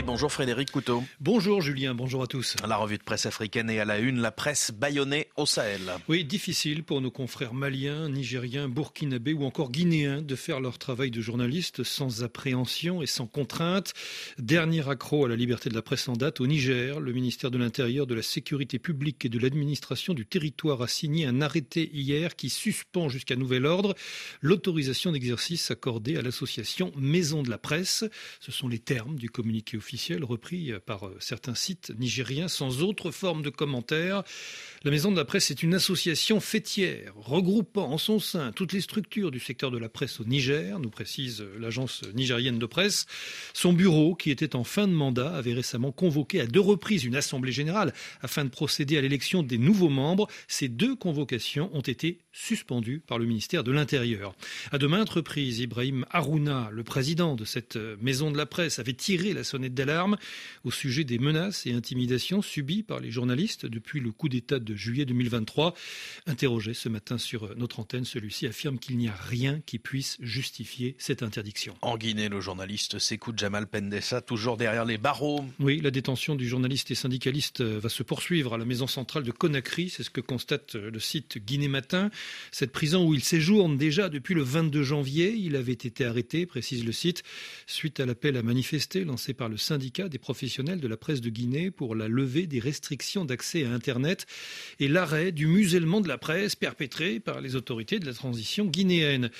Et bonjour Frédéric Couteau. Bonjour Julien, bonjour à tous. La revue de presse africaine est à la une, la presse bâillonnée au Sahel. Oui, difficile pour nos confrères maliens, nigériens, burkinabés ou encore guinéens de faire leur travail de journaliste sans appréhension et sans contrainte. Dernier accroc à la liberté de la presse en date au Niger, le ministère de l'Intérieur, de la Sécurité publique et de l'administration du territoire a signé un arrêté hier qui suspend jusqu'à nouvel ordre l'autorisation d'exercice accordée à l'association Maison de la Presse. Ce sont les termes du communiqué officiel repris par euh, certains sites nigériens sans autre forme de commentaire. La Maison de la Presse est une association fêtière regroupant en son sein toutes les structures du secteur de la presse au Niger, nous précise l'agence nigérienne de presse. Son bureau, qui était en fin de mandat, avait récemment convoqué à deux reprises une assemblée générale afin de procéder à l'élection des nouveaux membres. Ces deux convocations ont été suspendues par le ministère de l'Intérieur. À de maintes Ibrahim Harouna, le président de cette maison de la presse, avait tiré la sonnette d'alarme au sujet des menaces et intimidations subies par les journalistes depuis le coup d'État de de juillet 2023. Interrogé ce matin sur notre antenne, celui-ci affirme qu'il n'y a rien qui puisse justifier cette interdiction. En Guinée, le journaliste Sekou Jamal Pendessa, toujours derrière les barreaux. Oui, la détention du journaliste et syndicaliste va se poursuivre à la maison centrale de Conakry, c'est ce que constate le site Guinée Matin. Cette prison où il séjourne déjà depuis le 22 janvier, il avait été arrêté, précise le site, suite à l'appel à manifester lancé par le syndicat des professionnels de la presse de Guinée pour la levée des restrictions d'accès à Internet et l'arrêt du musellement de la presse perpétré par les autorités de la transition guinéenne.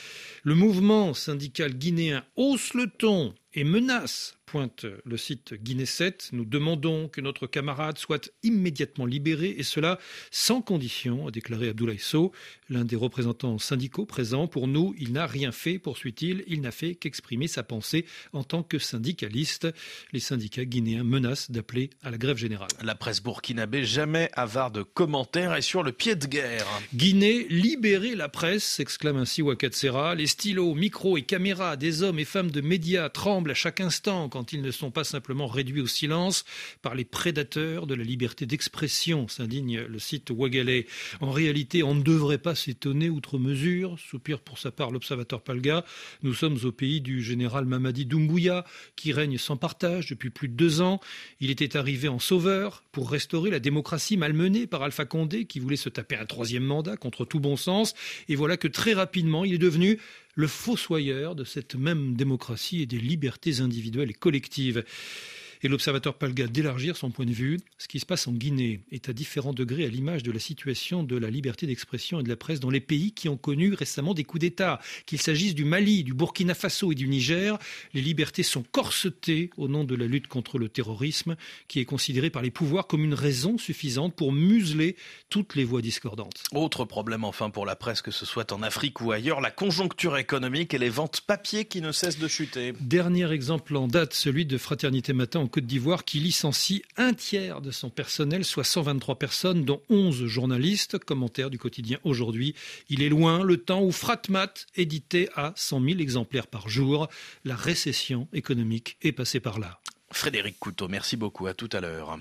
Le mouvement syndical guinéen hausse le ton et menace pointe le site Guinée 7. Nous demandons que notre camarade soit immédiatement libéré et cela sans condition, a déclaré Abdoulaye Sow, l'un des représentants syndicaux présents. Pour nous, il n'a rien fait, poursuit-il. Il, n'a fait qu'exprimer sa pensée en tant que syndicaliste. Les syndicats guinéens menacent d'appeler à la grève générale. La presse burkinabé, jamais avare de commentaires, est sur le pied de guerre. Guinée, libérez la presse, s'exclame ainsi Wakatsera. Les stylos, micros et caméras des hommes et femmes de médias tremblent à chaque instant quand quand ils ne sont pas simplement réduits au silence par les prédateurs de la liberté d'expression, s'indigne le site Ouagalais. En réalité, on ne devrait pas s'étonner outre mesure, soupire pour sa part l'observateur Palga. Nous sommes au pays du général Mamadi Doumbouya, qui règne sans partage depuis plus de deux ans. Il était arrivé en sauveur pour restaurer la démocratie malmenée par Alpha Condé, qui voulait se taper un troisième mandat contre tout bon sens. Et voilà que très rapidement, il est devenu le fossoyeur de cette même démocratie et des libertés individuelles et collectives et l'observateur Palga d'élargir son point de vue. Ce qui se passe en Guinée est à différents degrés à l'image de la situation de la liberté d'expression et de la presse dans les pays qui ont connu récemment des coups d'État. Qu'il s'agisse du Mali, du Burkina Faso et du Niger, les libertés sont corsetées au nom de la lutte contre le terrorisme, qui est considéré par les pouvoirs comme une raison suffisante pour museler toutes les voix discordantes. Autre problème enfin pour la presse, que ce soit en Afrique ou ailleurs, la conjoncture économique et les ventes papier qui ne cessent de chuter. Dernier exemple en date, celui de Fraternité Matin Côte d'Ivoire qui licencie un tiers de son personnel, soit 123 personnes, dont 11 journalistes. Commentaire du quotidien aujourd'hui. Il est loin le temps où Fratmat éditait à 100 000 exemplaires par jour. La récession économique est passée par là. Frédéric Couteau, merci beaucoup. À tout à l'heure.